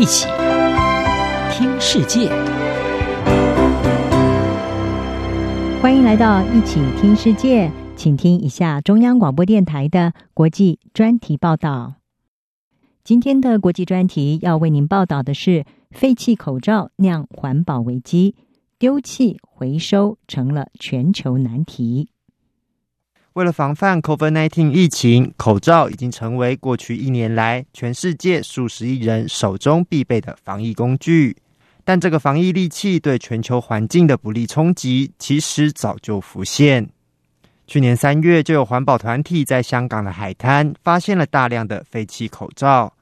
一起听世界，欢迎来到一起听世界，请听一下中央广播电台的国际专题报道。今天的国际专题要为您报道的是：废弃口罩酿环保危机，丢弃回收成了全球难题。为了防范 COVID-19 疫情，口罩已经成为过去一年来全世界数十亿人手中必备的防疫工具。但这个防疫利器对全球环境的不利冲击，其实早就浮现。去年三月，就有环保团体在香港的海滩发现了大量的废弃口罩。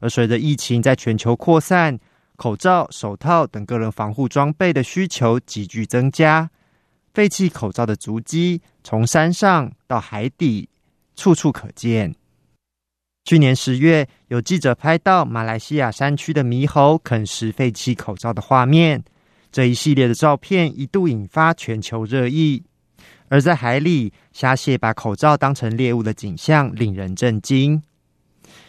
而随着疫情在全球扩散，口罩、手套等个人防护装备的需求急剧增加。废弃口罩的足迹从山上到海底，处处可见。去年十月，有记者拍到马来西亚山区的猕猴啃食废弃口罩的画面，这一系列的照片一度引发全球热议。而在海里，虾蟹把口罩当成猎物的景象令人震惊。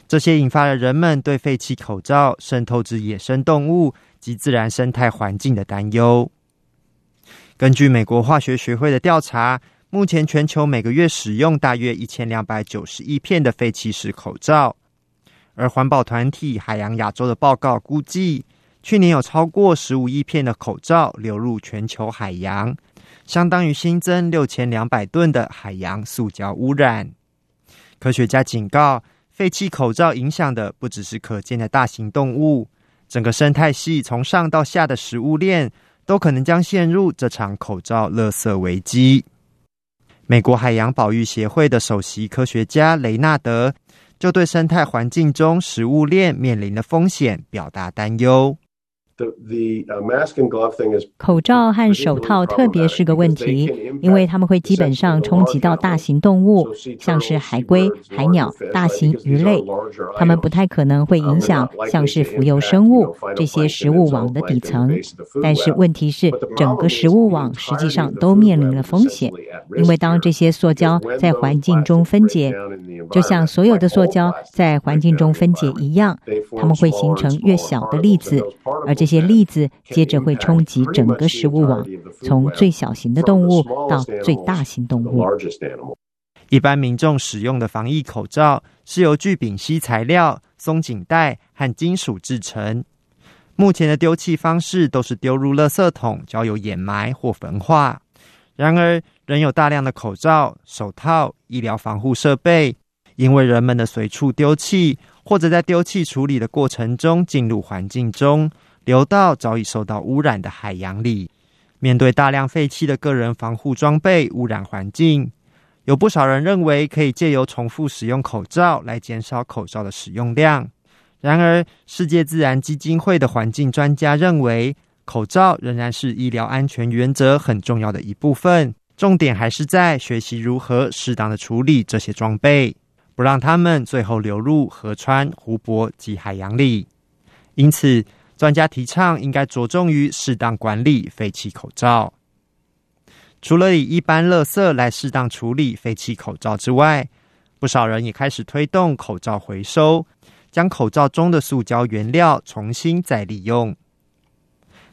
这些引发了人们对废弃口罩渗透至野生动物及自然生态环境的担忧。根据美国化学学会的调查，目前全球每个月使用大约一千两百九十亿片的废弃式口罩。而环保团体海洋亚洲的报告估计，去年有超过十五亿片的口罩流入全球海洋，相当于新增六千两百吨的海洋塑胶污染。科学家警告，废弃口罩影响的不只是可见的大型动物，整个生态系从上到下的食物链。都可能将陷入这场口罩垃圾危机。美国海洋保育协会的首席科学家雷纳德就对生态环境中食物链面临的风险表达担忧。口罩和手套特别是个问题，因为它们会基本上冲击到大型动物，像是海龟、海鸟、大型鱼类。它们不太可能会影响像是浮游生物这些食物网的底层。但是问题是，整个食物网实际上都面临了风险，因为当这些塑胶在环境中分解，就像所有的塑胶在环境中分解一样，它们会形成越小的粒子，而且。这些粒子接着会冲击整个食物网，从最小型的动物到最大型动物。一般民众使用的防疫口罩是由聚丙烯材料、松紧带和金属制成。目前的丢弃方式都是丢入垃圾桶，交由掩埋或焚化。然而，仍有大量的口罩、手套、医疗防护设备，因为人们的随处丢弃，或者在丢弃处理的过程中进入环境中。流到早已受到污染的海洋里。面对大量废弃的个人防护装备污染环境，有不少人认为可以借由重复使用口罩来减少口罩的使用量。然而，世界自然基金会的环境专家认为，口罩仍然是医疗安全原则很重要的一部分。重点还是在学习如何适当的处理这些装备，不让它们最后流入河川、湖泊及海洋里。因此，专家提倡应该着重于适当管理废弃口罩。除了以一般垃圾来适当处理废弃口罩之外，不少人也开始推动口罩回收，将口罩中的塑胶原料重新再利用。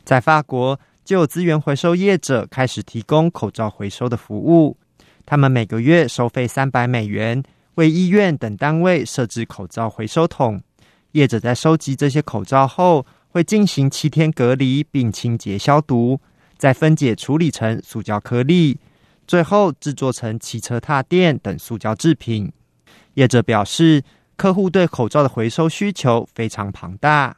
在法国，就有资源回收业者开始提供口罩回收的服务。他们每个月收费三百美元，为医院等单位设置口罩回收桶。业者在收集这些口罩后，会进行七天隔离，并清洁消毒，再分解处理成塑胶颗粒，最后制作成汽车踏垫等塑胶制品。业者表示，客户对口罩的回收需求非常庞大。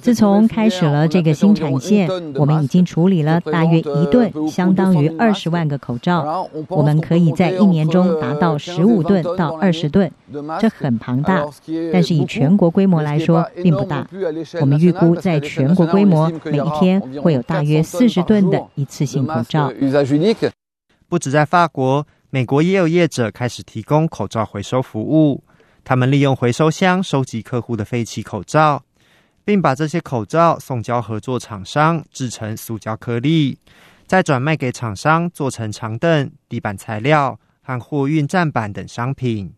自从开始了这个新产线，我们已经处理了大约一吨，相当于二十万个口罩。我们可以在一年中达到十五吨到二十吨，这很庞大。但是以全国规模来说，并不大。我们预估在全国规模，每一天会有大约四十吨的一次性口罩。不止在法国，美国也有业者开始提供口罩回收服务。他们利用回收箱收集客户的废弃口罩，并把这些口罩送交合作厂商制成塑胶颗粒，再转卖给厂商做成长凳、地板材料和货运站板等商品。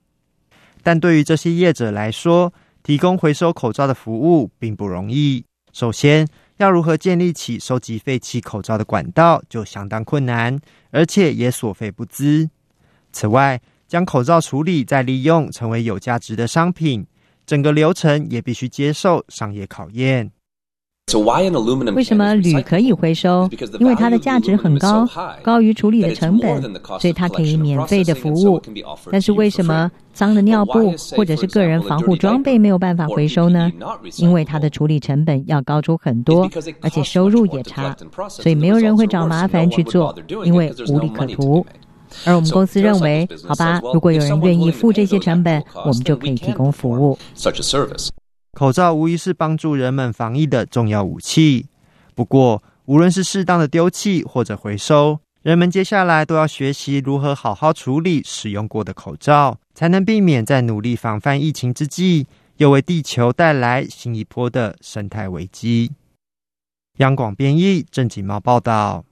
但对于这些业者来说，提供回收口罩的服务并不容易。首先，要如何建立起收集废弃口罩的管道就相当困难，而且也所费不貲。此外，将口罩处理再利用成为有价值的商品，整个流程也必须接受商业考验。为什么铝可以回收？因为它的价值很高，高于处理的成本，所以它可以免费的服务。但是为什么脏的尿布或者是个人防护装备没有办法回收呢？因为它的处理成本要高出很多，而且收入也差，所以没有人会找麻烦去做，因为无利可图。而我们公司认为，好吧，如果有人愿意付这些成本，我们就可以提供服务。口罩无疑是帮助人们防疫的重要武器。不过，无论是适当的丢弃或者回收，人们接下来都要学习如何好好处理使用过的口罩，才能避免在努力防范疫情之际，又为地球带来新一波的生态危机。央广编译，郑锦茂报道。